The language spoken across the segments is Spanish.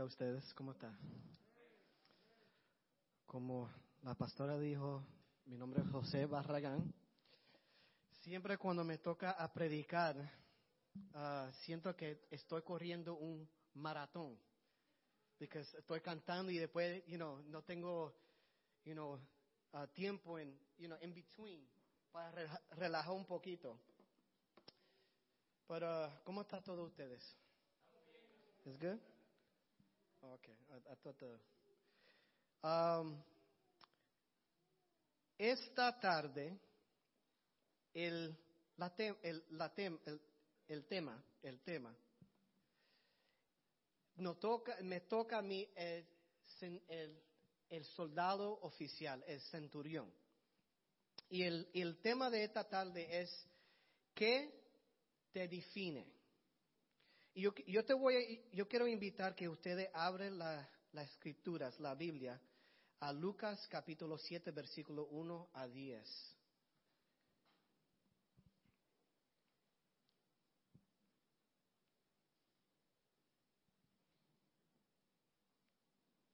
bendiga ustedes. ¿Cómo está? Como la pastora dijo, mi nombre es José Barragán. Siempre cuando me toca a predicar, ah, siento que estoy corriendo un maratón. Porque estoy cantando y después, you know, no tengo, you know, ah, tiempo en, you know, in between para relajar un poquito. Pero, ¿cómo está todo ustedes? ¿Es good? Okay, I, thought the, um, esta tarde, el, la el, la el, el, tema, el tema, no toca, me toca a mí el, el soldado oficial, el centurión. Y el, el tema de esta tarde es, ¿qué te define? Y yo, yo, te voy yo quiero invitar que ustedes abren las escrituras, la Biblia, a Lucas capítulo 7, versículo 1 a 10.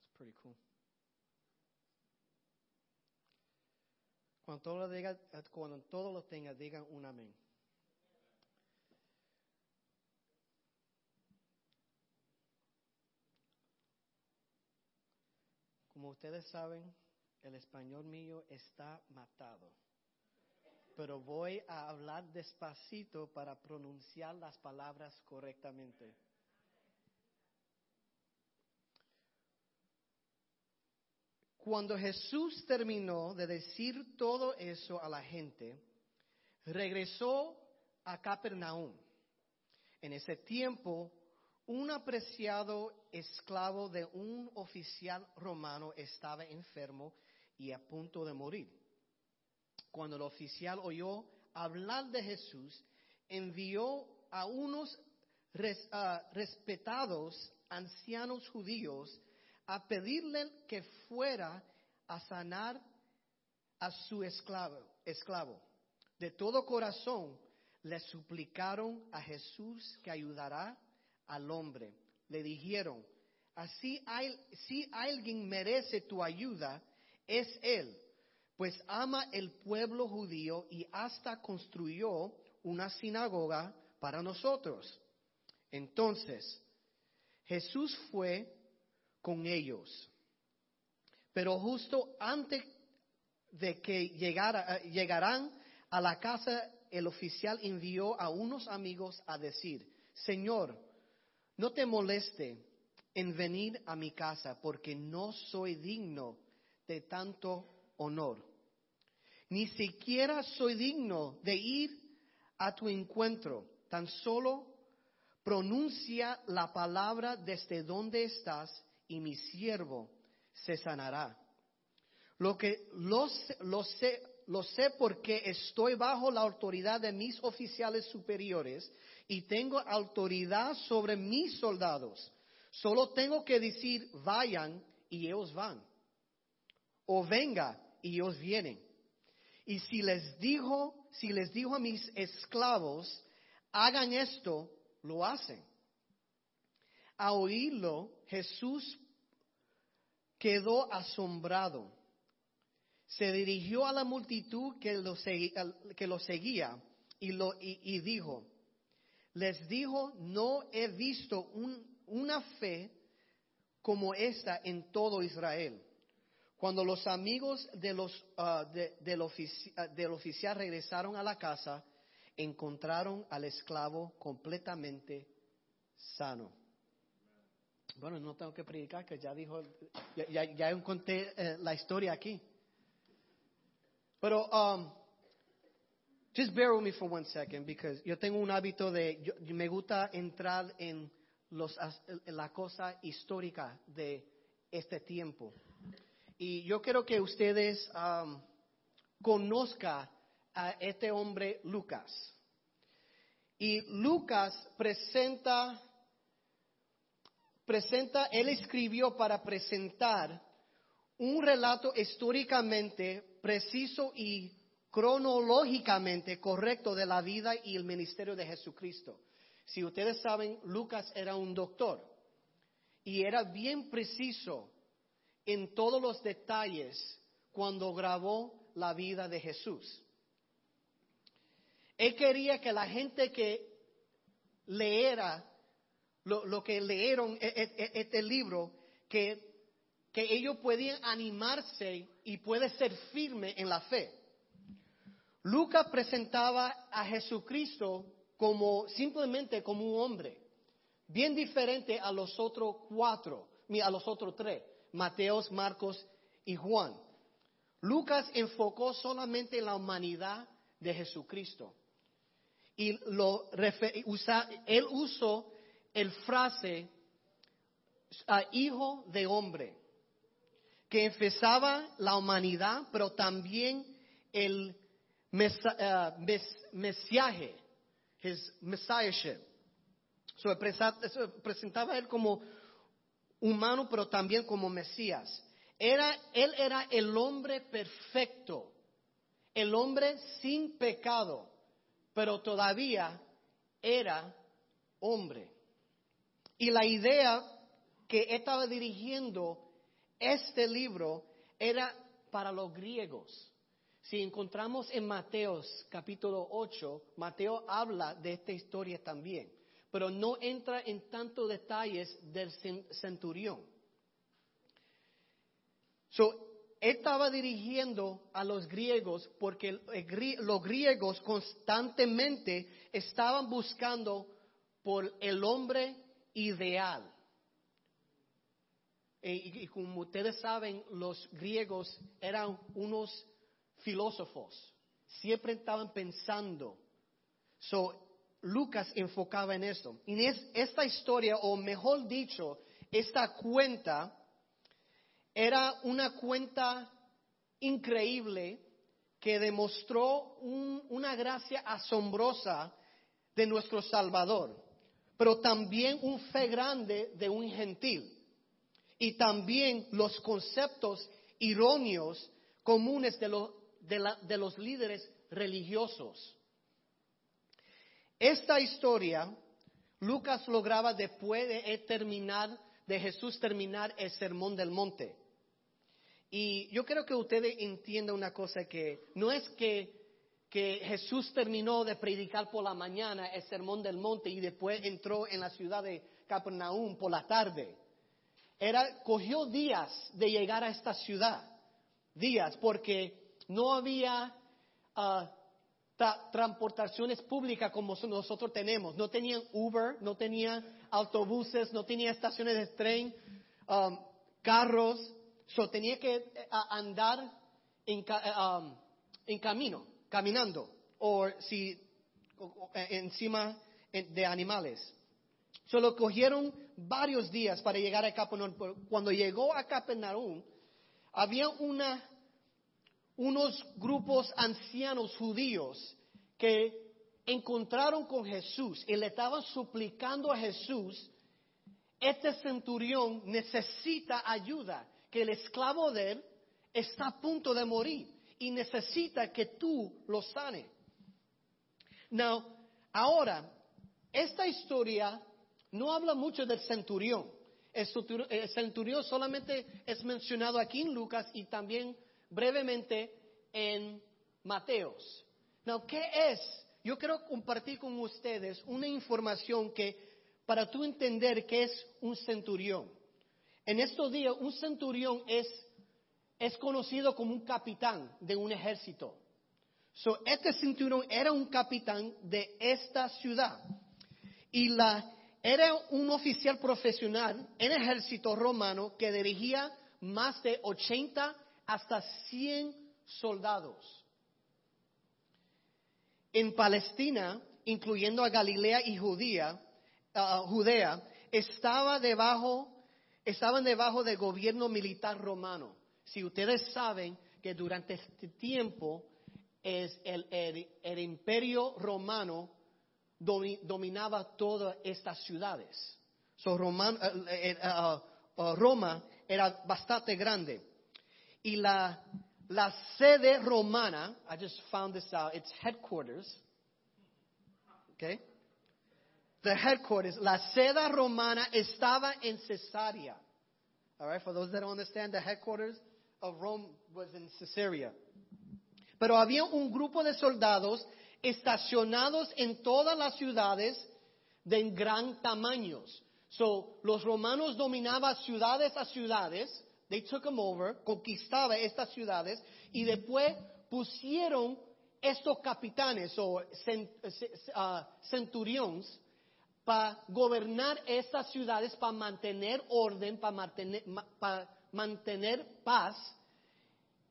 It's pretty cool. Cuando lo, diga, cuando todos lo tengan, digan un amén. Como ustedes saben, el español mío está matado. Pero voy a hablar despacito para pronunciar las palabras correctamente. Cuando Jesús terminó de decir todo eso a la gente, regresó a Capernaum. En ese tiempo, un apreciado esclavo de un oficial romano estaba enfermo y a punto de morir. Cuando el oficial oyó hablar de Jesús, envió a unos ah, respetados ancianos judíos a pedirle que fuera a sanar a su esclavo. esclavo. De todo corazón le suplicaron a Jesús que ayudará al hombre. Le dijeron, así hay, si alguien merece tu ayuda, es él, pues ama el pueblo judío y hasta construyó una sinagoga para nosotros. Entonces, Jesús fue con ellos. Pero justo antes de que llegara, llegaran a la casa, el oficial envió a unos amigos a decir, Señor, no te moleste en venir a mi casa, porque no soy digno de tanto honor. Ni siquiera soy digno de ir a tu encuentro. Tan solo pronuncia la palabra desde donde estás y mi siervo se sanará. Lo que lo, lo sé, lo sé porque estoy bajo la autoridad de mis oficiales superiores y tengo autoridad sobre mis soldados. Solo tengo que decir, vayan y ellos van. O venga y ellos vienen. Y si les dijo, si les dijo a mis esclavos, hagan esto, lo hacen. A oírlo, Jesús quedó asombrado. Se dirigió a la multitud que lo, seguía, y, lo, y dijo, les dijo, no he visto una fe como esta en todo Israel. Cuando los amigos de los, ah, del, ah, del oficial regresaron a la casa, encontraron al esclavo completamente sano. Bueno, no tengo que predicar, que ya dijo, ya, ya, conté eh, la historia aquí. Pero um, Just bear with me for one second, because yo tengo un hábito de, yo, me gusta entrar en, los, la cosa histórica de este tiempo. Y yo quiero que ustedes um, conozcan a este hombre Lucas. Y Lucas presenta, presenta, él escribió para presentar un relato históricamente preciso y cronológicamente correcto de la vida y el ministerio de Jesucristo. Si ustedes saben, Lucas era un doctor y era bien preciso en todos los detalles cuando grabó la vida de Jesús. Él quería que la gente que leera lo, que leyeron e, e, e, este libro, que, que ellos podían animarse y puede ser firme en la fe. Lucas presentaba a Jesucristo como simplemente como un hombre, bien diferente a los otros cuatro, a los otros tres, Mateos, Marcos y Juan. Lucas enfocó solamente en la humanidad de Jesucristo. Y lo, usa, él usó el frase hijo de hombre, que empezaba la humanidad, pero también el uh, mensaje, his messiahship. So, presentaba él como humano, pero también como Mesías. Era, él era el hombre perfecto, el hombre sin pecado, pero todavía era hombre. Y la idea que estaba dirigiendo este libro era para los griegos. Si encontramos en Mateos capítulo 8, Mateo habla de esta historia también, pero no entra en tantos detalles del centurión. So, estaba dirigiendo a los griegos porque los griegos constantemente estaban buscando por el hombre ideal. E, y, como ustedes saben, los griegos eran unos filósofos, siempre estaban pensando. So, Lucas enfocaba en esto. Y esta historia, o mejor dicho, esta cuenta, era una cuenta increíble que demostró una gracia asombrosa de nuestro Salvador pero también un fe grande de un gentil. Y también los conceptos irónicos comunes de, de los líderes religiosos. Esta historia Lucas lograba después de terminar, de Jesús terminar el sermón del monte. Y yo creo que ustedes entiendan una cosa que no es que que Jesús terminó de predicar por la mañana el sermón del monte y después entró en la ciudad de Capernaum por la tarde. Era, cogió días de llegar a esta ciudad, días, porque no había uh, transportaciones públicas como nosotros tenemos. No tenían Uber, no tenían autobuses, no tenían estaciones de tren, um, carros. So, tenía que eh, andar en, um, en camino caminando o si eh, encima eh, de animales. Solo cogieron varios días para llegar a Capernaum. Cuando llegó a Capernaum, había una, unos grupos ancianos judíos que encontraron con Jesús y le estaban suplicando a Jesús, este centurión necesita ayuda, que el esclavo de él está a punto de morir y necesita que tú lo sane. Now, ahora, esta historia no habla mucho del centurión. El centurión solamente es mencionado aquí en Lucas y también brevemente en Mateos. Now, ¿qué es? Yo quiero compartir con ustedes una información que para tú entender qué es un centurión. En estos días, un centurión es es conocido como un capitán de un ejército. So, este cinturón era un capitán de esta ciudad. Y la, era un oficial profesional en ejército romano que dirigía más de 80 hasta 100 soldados. En Palestina, incluyendo a Galilea y Judea, Judea estaba debajo, estaban debajo del gobierno militar romano si ustedes saben que durante este tiempo es el, imperio romano dominaba todas estas ciudades. So, eh, eh, uh, uh, Roma era bastante grande. Y la, la sede romana, I just found this out, its headquarters, okay? the headquarters, la seda romana estaba en Cesarea. All right, for those that don't understand, the headquarters of Rome was in Caesarea. Pero había un grupo de soldados estacionados en todas las ciudades de gran tamaño. So, los romanos dominaban ciudades a ciudades, they took them over, conquistaba estas ciudades y después pusieron estos capitanes o uh, centuriones para gobernar esas ciudades, para mantener orden, para mantener, para mantener paz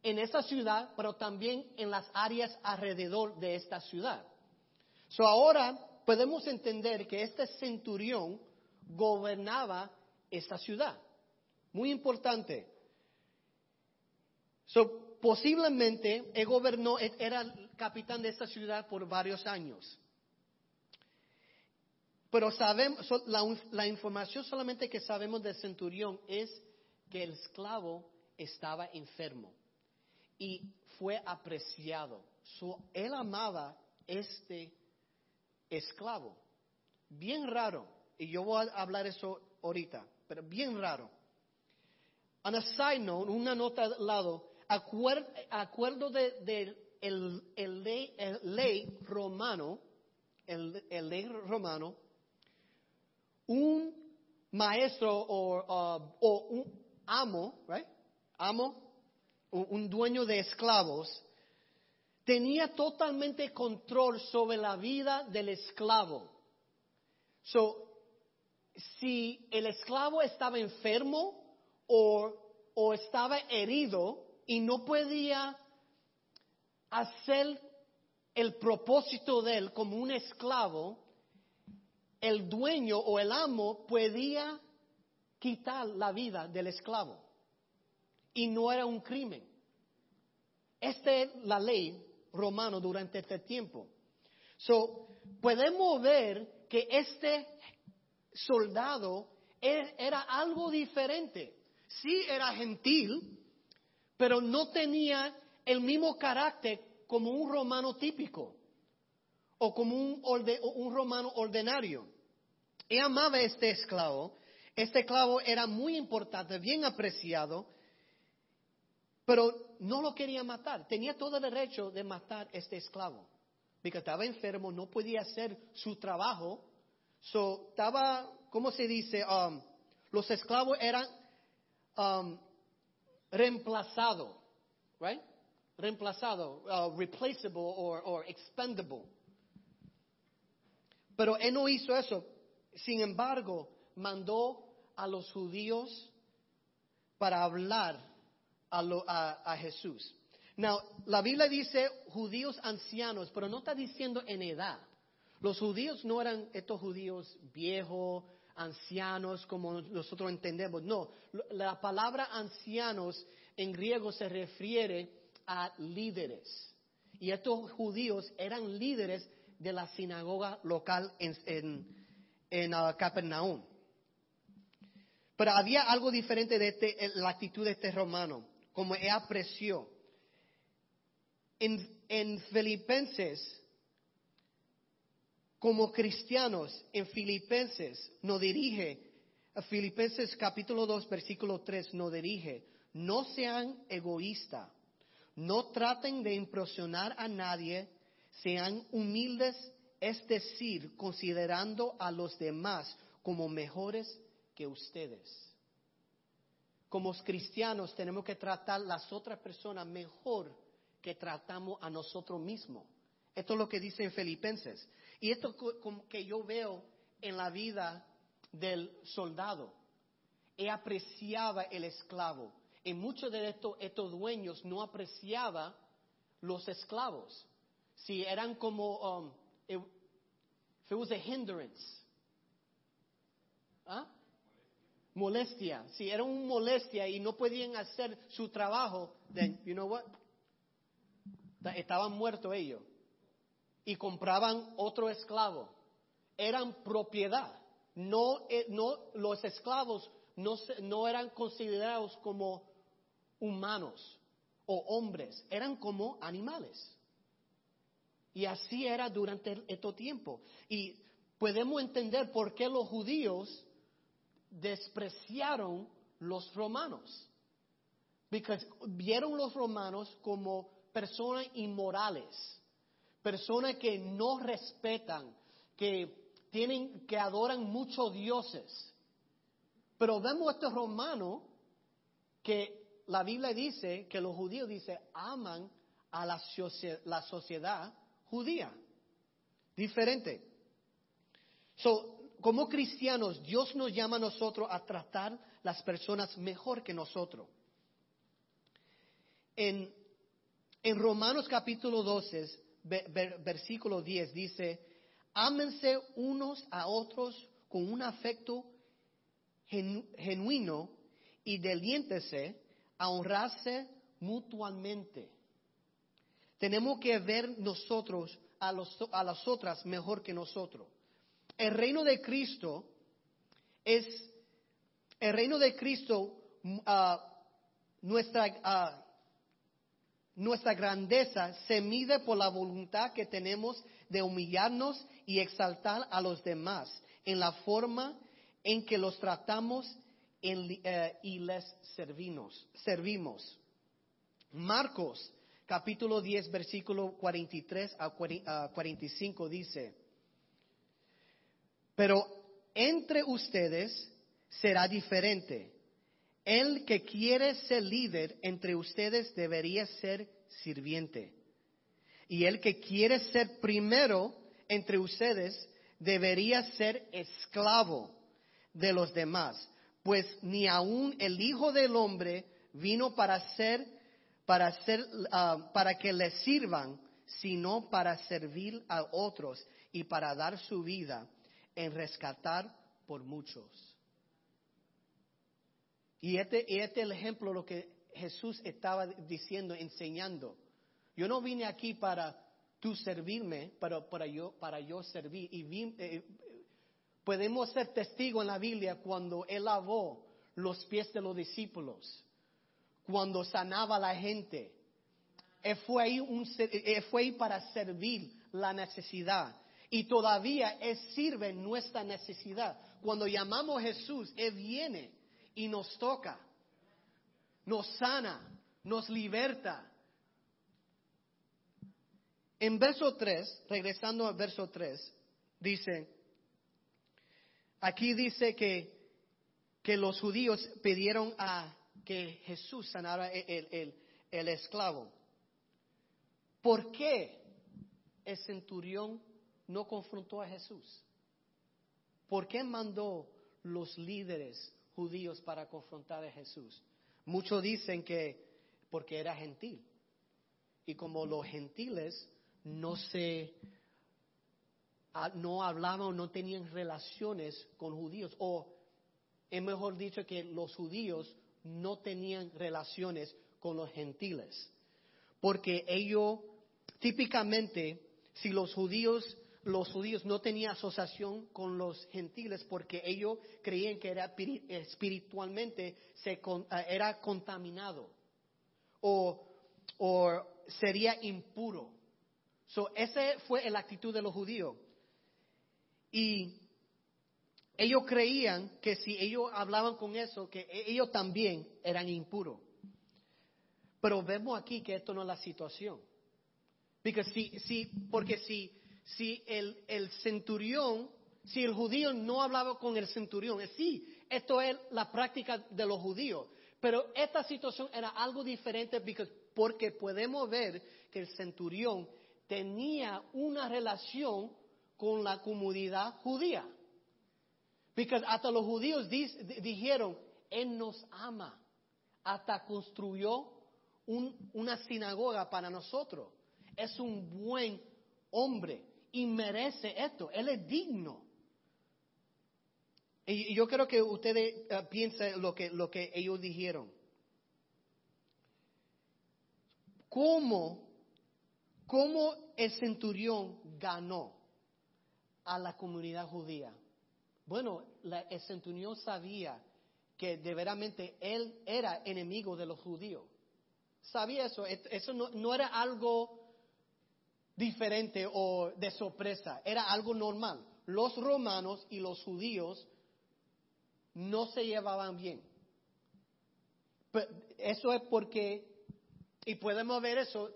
en esta ciudad, pero también en las áreas alrededor de esta ciudad. So ahora podemos entender que este centurión gobernaba esta ciudad. Muy importante. So, posiblemente él gobernó, era el capitán de esta ciudad por varios años. Pero sabemos, la, información solamente que sabemos del centurión es que el esclavo estaba enfermo y fue apreciado. él amaba este esclavo. Bien raro. Y yo voy a hablar eso ahorita, pero bien raro. On a side note, una nota al lado, acuerdo de, el, ley, romano, el, ley romano, un maestro o, uh, o un amo, right? Amo un dueño de esclavos, tenía totalmente control sobre la vida del esclavo. So, si el esclavo estaba enfermo o, o estaba herido y no podía hacer el propósito de él como un esclavo, el dueño o el amo podía quitar la vida del esclavo y no era un crimen. Esta es la ley romana durante este tiempo. So, podemos ver que este soldado er, era algo diferente. Sí era gentil, pero no tenía el mismo carácter como un romano típico o como un, un romano ordinario. Él amaba a este esclavo. Este esclavo era muy importante, bien apreciado, pero no lo quería matar. Tenía todo el derecho de matar a este esclavo. Porque estaba enfermo, no podía hacer su trabajo. Estaba, ¿cómo se dice? Um, los esclavos eran um, reemplazados, right? Reemplazado, uh, replaceable or, or expendable. Pero él no hizo eso. Sin embargo, mandó a los judíos para hablar a, Jesús. Now, la Biblia dice judíos ancianos, pero no está diciendo en edad. Los judíos no eran estos judíos viejos, ancianos, como nosotros entendemos. No, la palabra ancianos en griego se refiere a líderes. Y estos judíos eran líderes de la sinagoga local en, en, uh, Capernaum. Pero había algo diferente de este, la actitud de este romano como él apreció. En, en Filipenses, como cristianos, en Filipenses nos dirige, Filipenses capítulo 2, versículo 3 nos dirige, no sean egoístas, no traten de impresionar a nadie, sean humildes, es decir, considerando a los demás como mejores que ustedes como cristianos tenemos que tratar a las otras personas mejor que tratamos a nosotros mismos. Esto es lo que dice en Filipenses. Y esto que yo veo en la vida del soldado. Él apreciaba el esclavo. Y muchos de estos, estos dueños no apreciaban los esclavos. Si eran como, um, it, a hindrance. ¿Ah? molestia. Si era una molestia y no podían hacer su trabajo, then, you know what? Estaban muertos ellos. Y compraban otro esclavo. Eran propiedad. No, eh, no, los esclavos no, no eran considerados como humanos o hombres, eran como animales. Y así era durante este tiempo. Y podemos entender por qué los judíos despreciaron los romanos. Porque vieron los romanos como personas inmorales, personas que no respetan, que tienen, que adoran muchos dioses. Pero vemos estos romanos que la Biblia dice, que los judíos dice, aman a la, sociedad judía. Diferente. So, como cristianos, Dios nos llama a nosotros a tratar las personas mejor que nosotros. En, en Romanos capítulo 12, versículo 10 dice, ámense unos a otros con un afecto genuino y deliéntese a honrarse mutuamente. Tenemos que ver nosotros a, a las otras mejor que nosotros. El reino de Cristo es, el reino de Cristo, uh, nuestra, uh, nuestra grandeza se mide por la voluntad que tenemos de humillarnos y exaltar a los demás en la forma en que los tratamos eh, y les servimos. Marcos capítulo 10 versículo 43 a 45 dice, pero entre ustedes será diferente. El que quiere ser líder entre ustedes debería ser sirviente. Y el que quiere ser primero entre ustedes debería ser esclavo de los demás, pues ni aun el Hijo del Hombre vino para ser, para ser, ah, para que le sirvan, sino para servir a otros y para dar su vida en rescatar por muchos. Y este, este es el ejemplo de lo que Jesús estaba diciendo, enseñando. Yo no vine aquí para tú servirme, pero para yo, para yo servir. Y eh, podemos ser testigos en la Biblia cuando Él lavó los pies de los discípulos, cuando sanaba a la gente. Él fue ahí, un, él fue ahí para servir la necesidad. Y todavía Él sirve nuestra necesidad. Cuando llamamos a Jesús, Él viene y nos toca, nos sana, nos liberta. En verso 3, regresando al verso 3, dice, aquí dice que, que los judíos pidieron a que Jesús sanara el, el, el esclavo. ¿Por qué el centurión no confrontó a Jesús? ¿Por qué mandó los líderes judíos para confrontar a Jesús? Muchos dicen que porque era gentil. Y como los gentiles no se no hablaban o no tenían relaciones con judíos o es mejor dicho que los judíos no tenían relaciones con los gentiles porque ellos típicamente si los judíos los judíos no tenían asociación con los gentiles porque ellos creían que era espiritualmente se, eh, era contaminado o, o sería impuro. So, esa fue la actitud de los judíos. Y ellos creían que si ellos hablaban con eso, que e-, ellos también eran impuros. Pero vemos aquí que esto no es la situación. Porque si, si, porque si si el, centurión, si el judío no hablaba con el centurión, sí, esto es la práctica de los judíos, pero esta situación era algo diferente porque podemos ver que el centurión tenía una relación con la comunidad judía. Porque hasta los judíos dijeron, Él nos ama. Hasta construyó una sinagoga para nosotros. Es un buen hombre y merece esto. Él es digno. Y yo creo que ustedes eh, piensen lo que, lo que ellos dijeron. ¿Cómo, ¿Cómo el centurión ganó a la comunidad judía? Bueno, el centurión sabía que de veramente él era enemigo de los judíos. Sabía eso. Eso no, no era algo diferente o de sorpresa, era algo normal. los romanos y los judíos no se llevaban bien. Eso es porque, y podemos ver eso,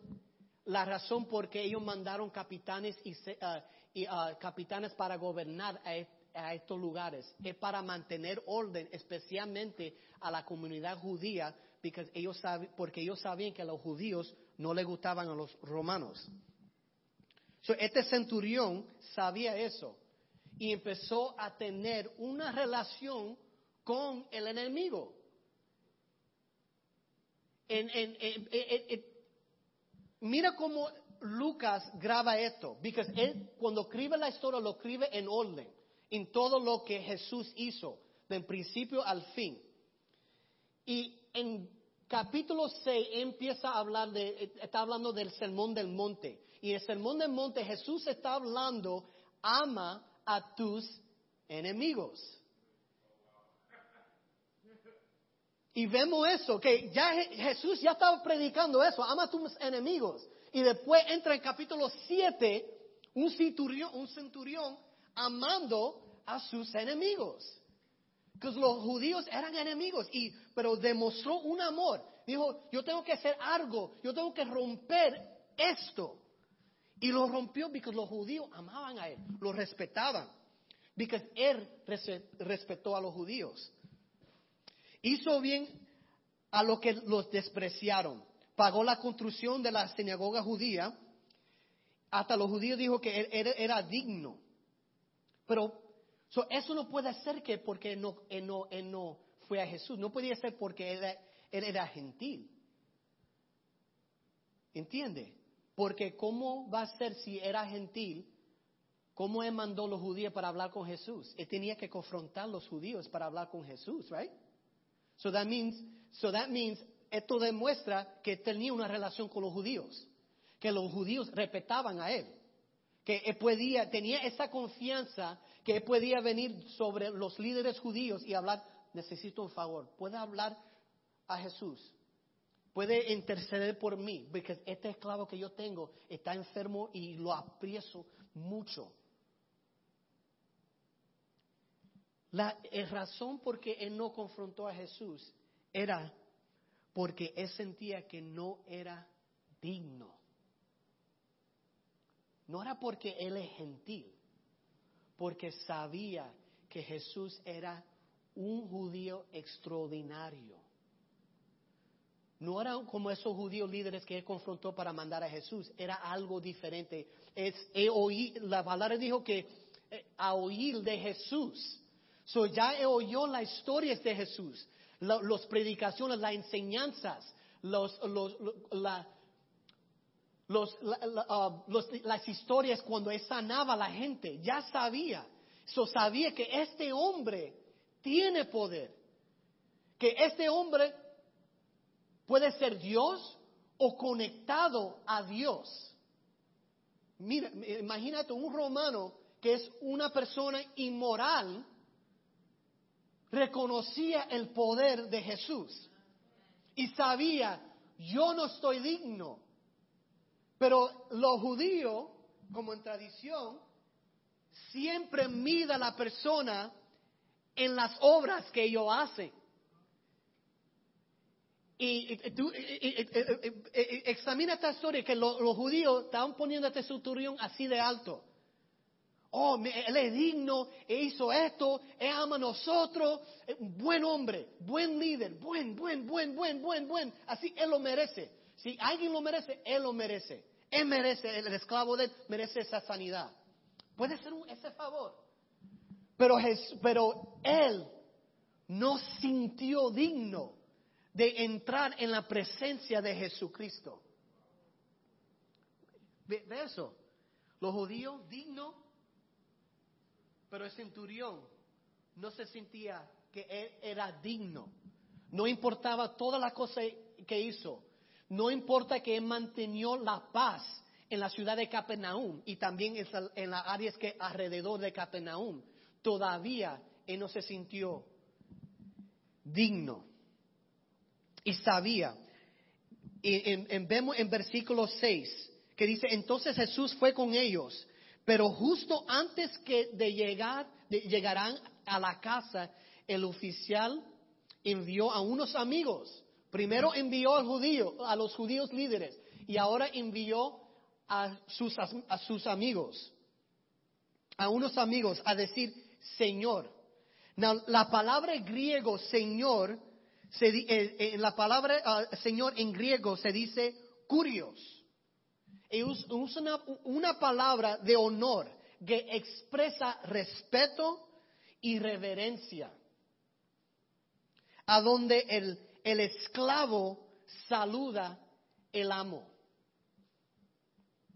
la razón por qué ellos mandaron capitanes y, ah, ah, capitanes para gobernar a, estos lugares. Es para mantener orden, especialmente a la comunidad judía, ellos, porque ellos sabían que a los judíos no les gustaban a los romanos. Este centurión sabía eso y empezó a tener una relación con el enemigo. mira cómo Lucas graba esto, porque él cuando escribe la historia lo escribe en orden, en todo lo que Jesús hizo, del principio al fin. Y en capítulo 6 empieza a hablar de, está hablando del sermón del monte. Y en el sermón del monte Jesús está hablando, ama a tus enemigos. Y vemos eso, que ya Jesús ya estaba predicando eso, ama a tus enemigos. Y después entra en capítulo 7 un centurión, un centurión amando a sus enemigos. Porque los judíos eran enemigos, y, pero demostró un amor. Dijo, yo tengo que hacer algo, yo tengo que romper esto. Y lo rompió porque los judíos amaban a él, lo respetaban. Porque él respetó a los judíos. Hizo bien a los que los despreciaron. Pagó la construcción de la sinagoga judía. Hasta los judíos dijo que él era, digno. Pero eso no puede ser que porque no, él no, no fue a Jesús. No podía ser porque él, él era gentil. ¿Entiende? Porque ¿cómo va a ser si era gentil? ¿Cómo él mandó a los judíos para hablar con Jesús? Él tenía que confrontar a los judíos para hablar con Jesús, right? So that means, so that means, esto demuestra que tenía una relación con los judíos, que los judíos respetaban a él, que él podía, tenía esa confianza que él podía venir sobre los líderes judíos y hablar, necesito un favor, puede hablar a Jesús, puede interceder por mí, porque este esclavo que yo tengo está enfermo y lo aprecio mucho. La razón por qué él no confrontó a Jesús era porque él sentía que no era digno. No era porque él es gentil, porque sabía que Jesús era un judío extraordinario. No era como esos judíos líderes que él confrontó para mandar a Jesús, era algo diferente. Es, la palabra dijo que eh, a oír de Jesús So ya oyó las historias de Jesús, las predicaciones, las enseñanzas, los, uh, las historias cuando él sanaba a la gente. Ya sabía. So sabía que este hombre tiene poder. Que este hombre puede ser Dios o conectado a Dios. Mira, imagínate un romano que es una persona inmoral reconocía el poder de Jesús y sabía, yo no estoy digno. Pero los judíos, como en tradición, siempre mida a la persona en las obras que ellos hacen. Y, tú examina esta historia que los, judíos estaban poniendo este centurión así de alto. Oh, él es digno, él hizo esto, él ama a nosotros, buen hombre, buen líder, buen, buen, buen, buen, buen, buen. Así él lo merece. Si alguien lo merece, él lo merece. Él merece, el esclavo de él merece esa sanidad. Puede ser ese favor. Pero, pero él no sintió digno de entrar en la presencia de Jesucristo. ¿Ve, eso? Los judíos dignos pero el centurión no se sentía que él era digno. No importaba todas las cosas que hizo. No importa que él mantenió la paz en la ciudad de Capernaum y también en las áreas que alrededor de Capernaum. Todavía él no se sintió digno. Y sabía. Y vemos en versículo 6 que dice, entonces Jesús fue con ellos Pero justo antes que de llegar, de, llegarán a la casa, el oficial envió a unos amigos. Primero envió al judío, a los judíos líderes, y ahora envió a sus, a sus amigos, a unos amigos, a decir, Señor. la palabra griego Señor, se, eh, eh, la palabra ah, Señor en griego se dice curios. Es una, una palabra de honor que expresa respeto y reverencia. A donde el, el esclavo saluda el amo.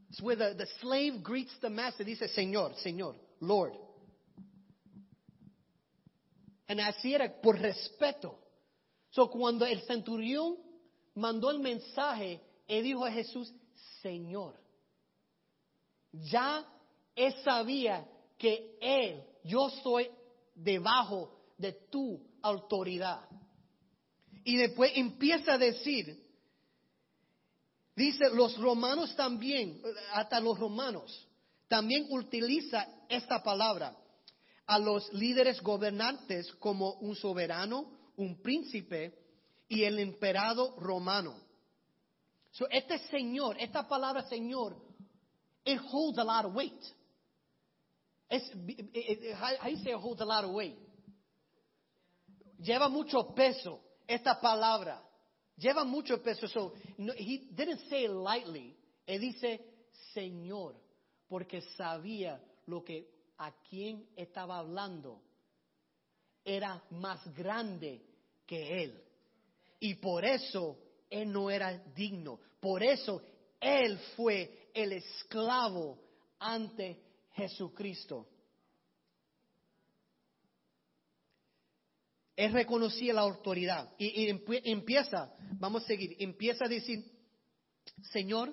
It's where the, the slave greets the master. Dice, Señor, Señor, Lord. Y así era por respeto. So, cuando el centurión mandó el mensaje, él dijo a Jesús, Señor. Ya él sabía que él, yo estoy debajo de tu autoridad. Y después empieza a decir, dice, los romanos también, hasta los romanos, también utiliza esta palabra a los líderes gobernantes como un soberano, un príncipe y el emperador romano. So, este Señor, esta palabra Señor, it holds a lot of weight. Es, how you say it holds a lot of weight? Lleva mucho peso esta palabra. Lleva mucho peso. So, he didn't say it lightly. Él dice Señor, porque sabía lo que a quien estaba hablando era más grande que él. Y por eso él no era digno. Por eso él fue el esclavo ante Jesucristo. Él reconocía la autoridad y, empieza, vamos a seguir, empieza a decir, Señor,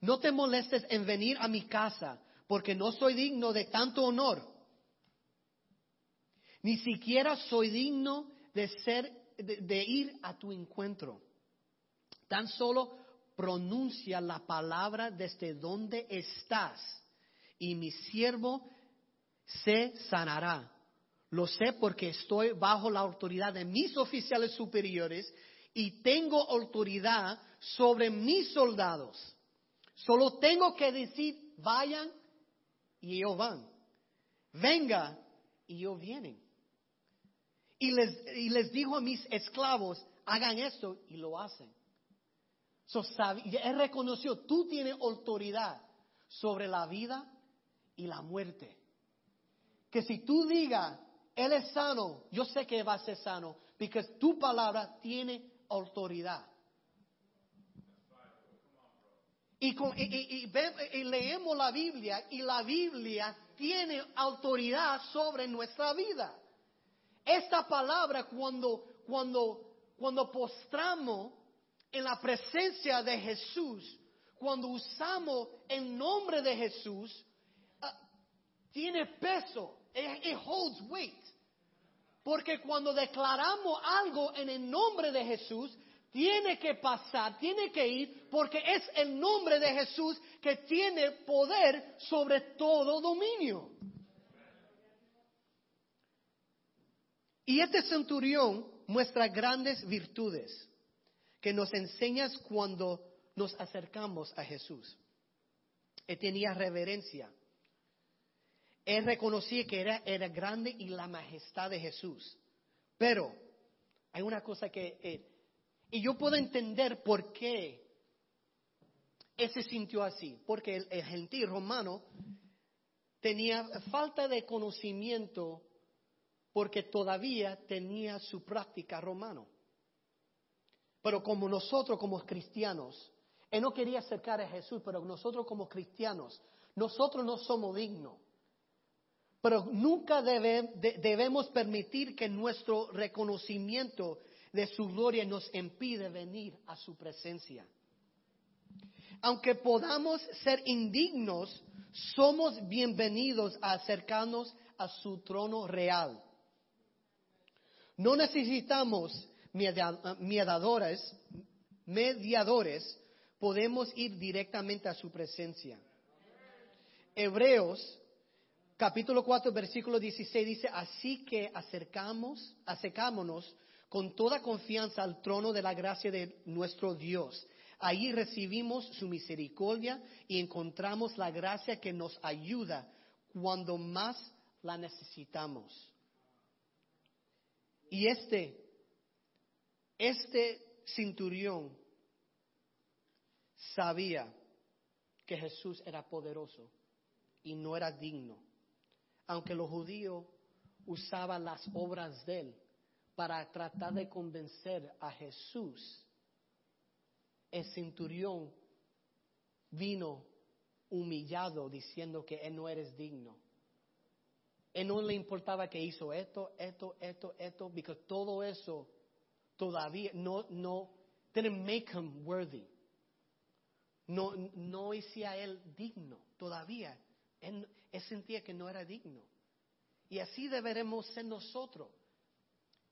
no te molestes en venir a mi casa, porque no soy digno de tanto honor. Ni siquiera soy digno de ser, de ir a tu encuentro. Tan solo pronuncia la palabra desde donde estás y mi siervo se sanará. Lo sé porque estoy bajo la autoridad de mis oficiales superiores y tengo autoridad sobre mis soldados. Solo tengo que decir, vayan y ellos van. Venga y ellos vienen. Y les, y les dijo a mis esclavos, hagan esto y lo hacen. So, él reconoció, tú tienes autoridad sobre la vida y la muerte. Que si tú digas, Él es sano, yo sé que va a ser sano, porque tu palabra tiene autoridad. Y, y, leemos la Biblia y la Biblia tiene autoridad sobre nuestra vida. Esta palabra cuando, cuando, cuando postramos en la presencia de Jesús, cuando usamos el nombre de Jesús, ah, tiene peso, it, holds weight. Porque cuando declaramos algo en el nombre de Jesús, tiene que pasar, tiene que ir, porque es el nombre de Jesús que tiene poder sobre todo dominio. Y este centurión muestra grandes virtudes que nos enseñas cuando nos acercamos a Jesús. Él tenía reverencia. Él reconocía que era, era grande y la majestad de Jesús. Pero hay una cosa que... y yo puedo entender por qué él se sintió así. Porque el gentil romano tenía falta de conocimiento porque todavía tenía su práctica romano. Pero como nosotros como cristianos, él no quería acercar a Jesús, pero nosotros como cristianos, nosotros no somos dignos. Pero nunca debemos permitir que nuestro reconocimiento de su gloria nos impide venir a su presencia. Aunque podamos ser indignos, somos bienvenidos a acercarnos a su trono real. No necesitamos mediadores, mediadores, podemos ir directamente a su presencia. Hebreos capítulo 4, versículo 16 dice, así que acercamos, acercámonos con toda confianza al trono de la gracia de nuestro Dios. Allí recibimos su misericordia y encontramos la gracia que nos ayuda cuando más la necesitamos. Y este, este centurión sabía que Jesús era poderoso y no era digno. Aunque los judíos usaban las obras de él para tratar de convencer a Jesús, el centurión vino humillado diciendo que él no eres digno. Él no le importaba que hizo esto, esto, esto, esto, porque todo eso todavía no, no, didn't make him worthy. No, no hacía él digno todavía. Él, él sentía que no era digno. Y así deberemos ser nosotros.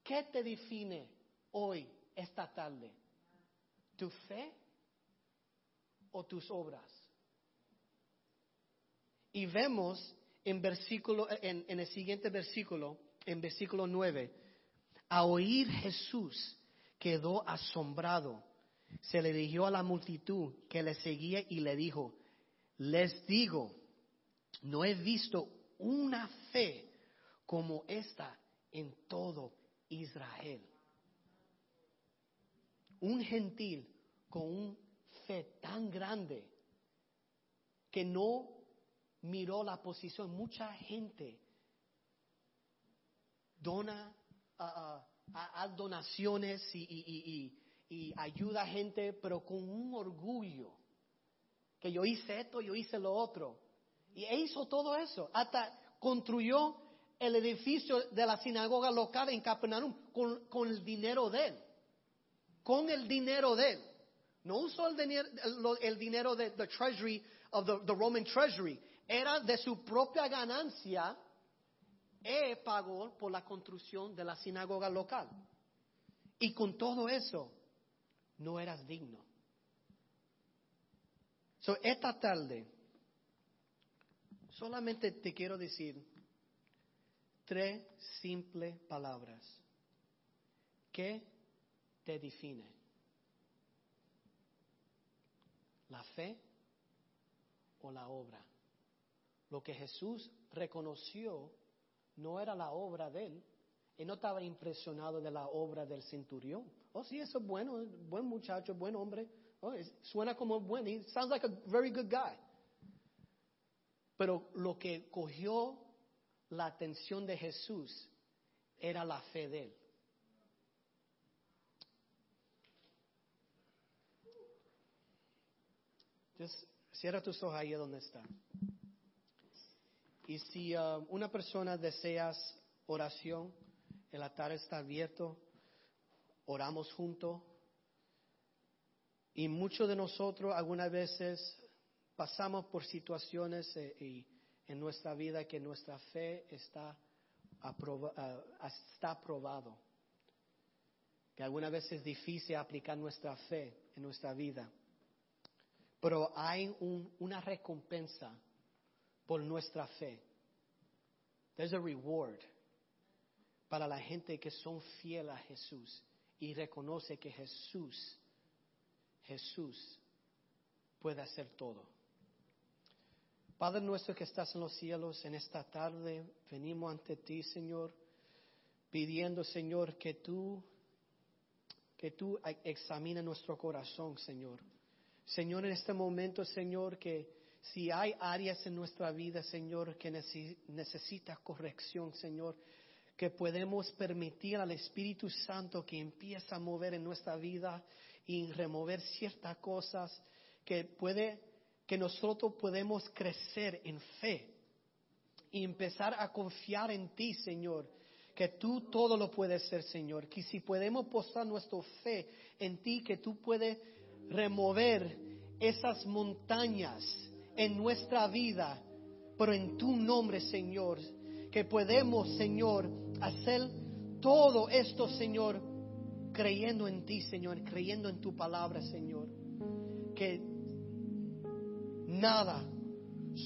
¿Qué te define hoy, esta tarde? ¿Tu fe o tus obras? Y vemos en, versículo, en, en el siguiente versículo, en versículo 9, a oír Jesús quedó asombrado. Se le dirigió a la multitud que le seguía y le dijo, les digo, no he visto una fe como esta en todo Israel. Un gentil con un fe tan grande que no miró la posición. Mucha gente dona a, donaciones y, y, ayuda a gente, pero con un orgullo. Que yo hice esto, yo hice lo otro. Y hizo todo eso. Hasta construyó el edificio de la sinagoga local en Capernaum con, el dinero de él. Con el dinero de él. No usó el dinero, el, dinero de the treasury of the, Roman treasury. Era de su propia ganancia. Él pagó por la construcción de la sinagoga local. Y con todo eso, no eras digno. So, esta tarde, solamente te quiero decir tres simples palabras que te definen. La fe o la obra. Lo que Jesús reconoció no era la obra de él. Él no estaba impresionado de la obra del centurión. Oh, sí, eso es bueno, buen muchacho, buen hombre. Oh, suena como buen. He sounds like a very good guy. Pero lo que cogió la atención de Jesús era la fe de él. cierra tus ojos ahí donde está. Y si uh, una persona deseas oración, el altar está abierto, oramos juntos. Y muchos de nosotros algunas veces pasamos por situaciones eh, en nuestra vida que nuestra fe está, ah, está aprobado. Que algunas veces es difícil aplicar nuestra fe en nuestra vida. Pero hay una recompensa por nuestra fe. There's a reward para la gente que son fieles a Jesús y reconoce que Jesús, Jesús puede hacer todo. Padre nuestro que estás en los cielos, en esta tarde venimos ante ti, Señor, pidiendo, Señor, que tú, que tú examines nuestro corazón, Señor. Señor, en este momento, Señor, que si hay áreas en nuestra vida, Señor, que necesita corrección, Señor, que podemos permitir al Espíritu Santo que empiece a mover en nuestra vida y remover ciertas cosas que puede que nosotros podemos crecer en fe y empezar a confiar en ti, Señor, que tú todo lo puedes ser, Señor, que si podemos posar nuestra fe en ti, que tú puedes remover esas montañas en nuestra vida, pero en tu nombre, Señor, que podemos, Señor, hacer todo esto, Señor, creyendo en ti, Señor, creyendo en tu palabra, Señor, que nada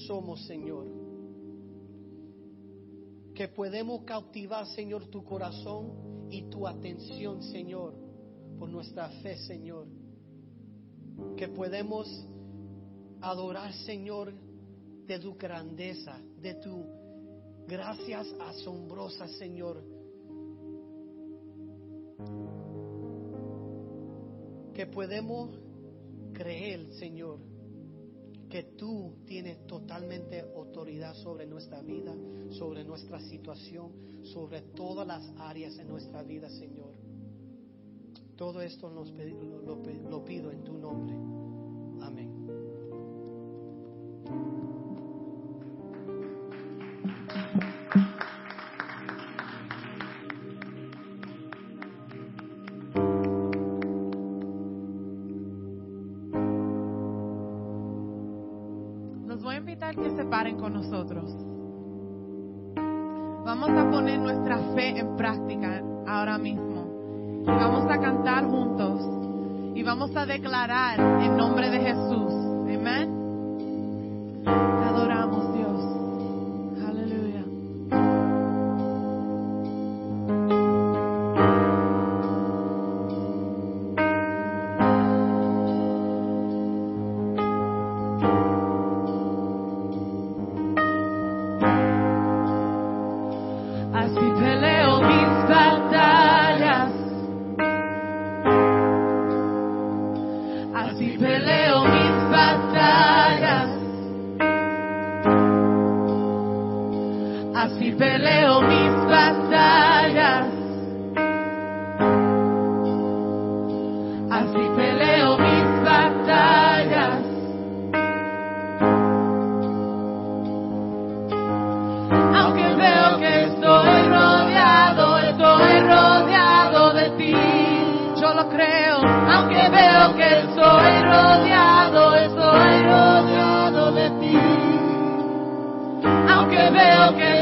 somos, Señor. Que podemos cautivar, Señor, tu corazón y tu atención, Señor, por nuestra fe, Señor. Que podemos adorar, Señor, de tu grandeza, de tu gracias asombrosas, Señor. Que podemos creer, Señor, que tú tienes totalmente autoridad sobre nuestra vida, sobre nuestra situación, sobre todas las áreas de nuestra vida, Señor. Todo esto lo pido en tu nombre. Los voy a invitar que se paren con nosotros. Vamos a poner nuestra fe en práctica ahora mismo. Vamos a cantar juntos. Y vamos a declarar mis batallas. Así peleo mis batallas. Aunque veo que estoy rodeado, estoy rodeado de ti. Yo lo creo. Aunque veo que estoy rodeado, estoy rodeado de ti. Aunque veo que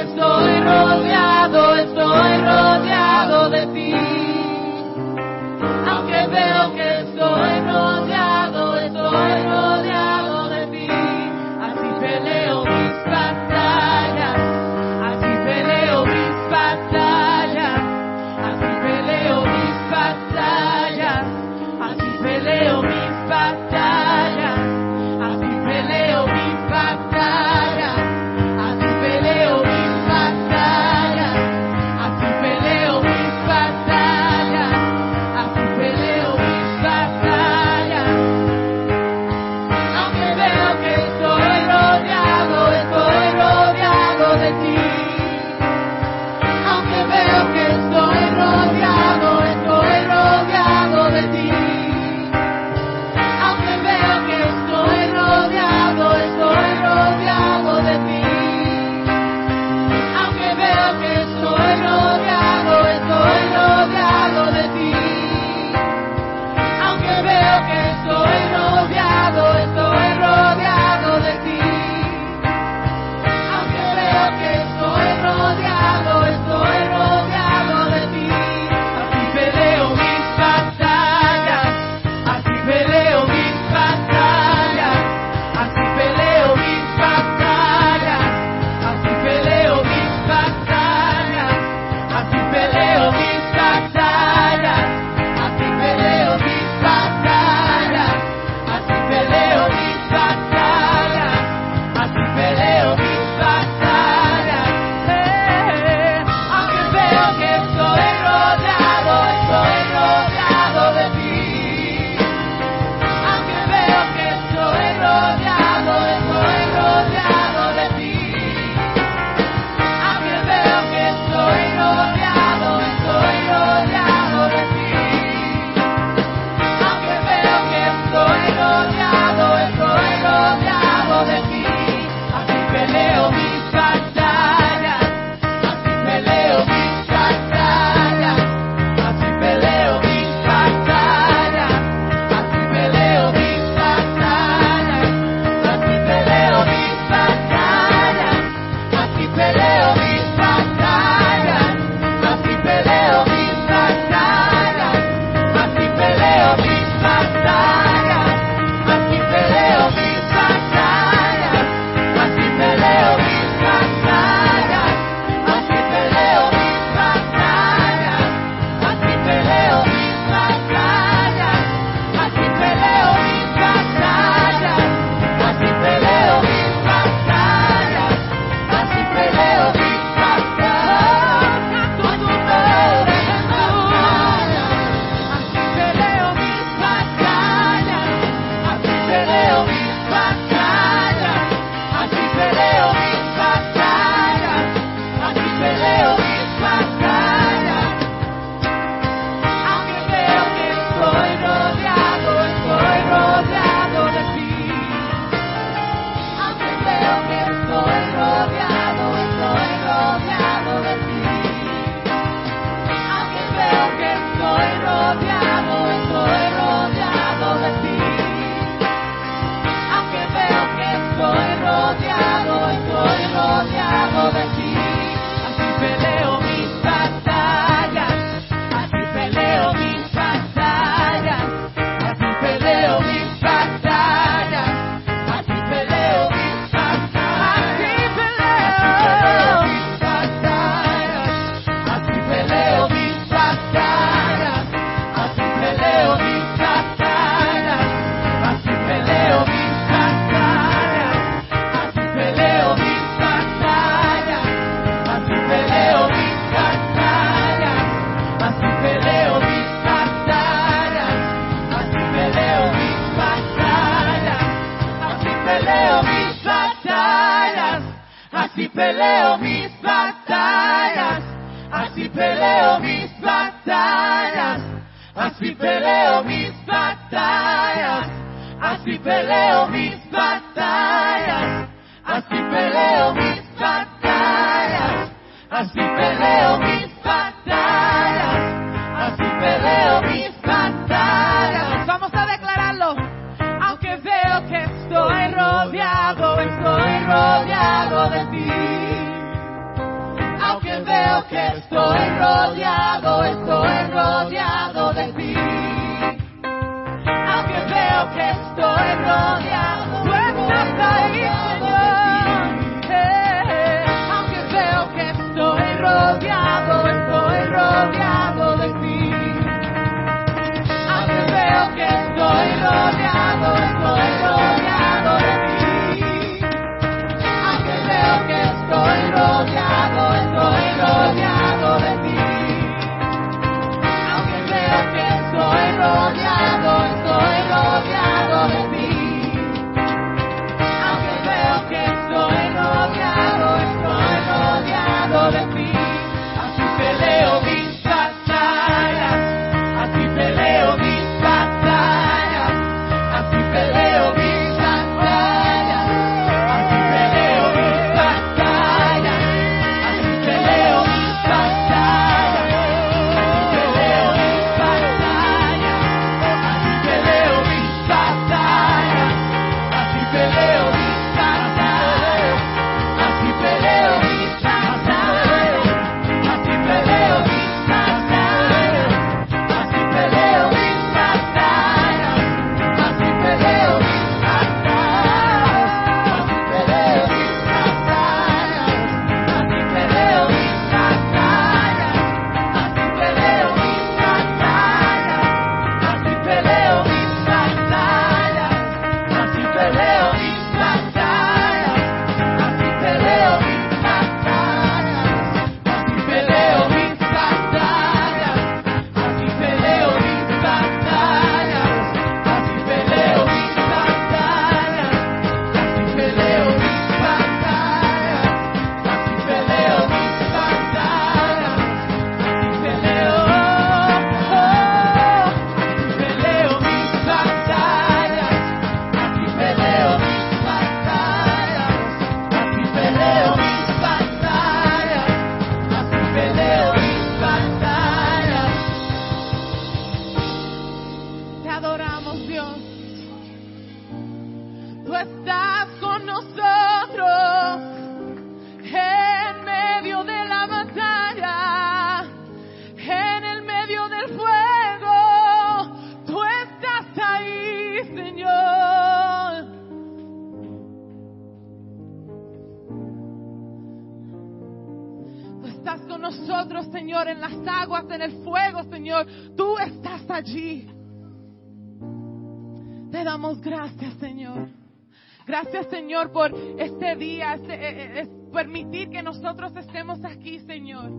Gracias, Señor, por este día, eh, eh, permitir que nosotros estemos aquí, Señor.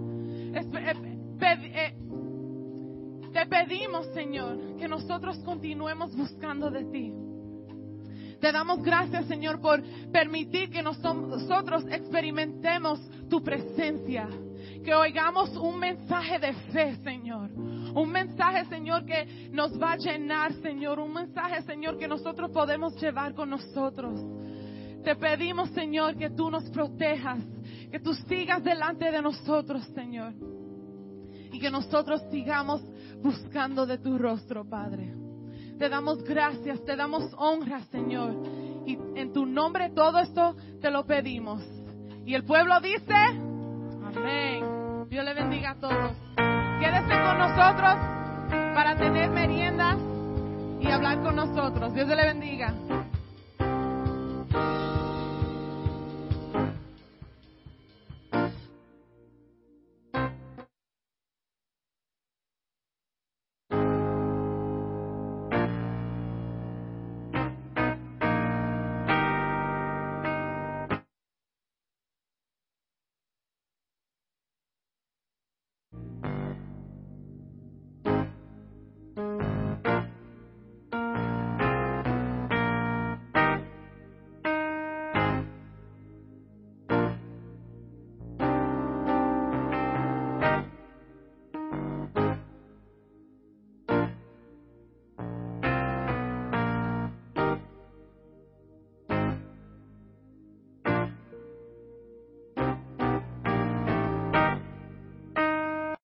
Eh, te pedimos, Señor, que nosotros continuemos buscando de ti. Te damos gracias, Señor, por permitir que nosotros experimentemos tu presencia, que oigamos un mensaje de fe, Señor un mensaje, Señor, que nos va a llenar, Señor. Un mensaje, Señor, que nosotros podemos llevar con nosotros. Te pedimos, Señor, que tú nos protejas, que tú sigas delante de nosotros, Señor. Y que nosotros sigamos buscando de tu rostro, Padre. Te damos gracias, te damos honra, Señor. Y en tu nombre todo esto te lo pedimos. Y el pueblo dice, amén. Dios le bendiga a todos. Quédese con nosotros para tener meriendas y hablar con nosotros. Dios le bendiga.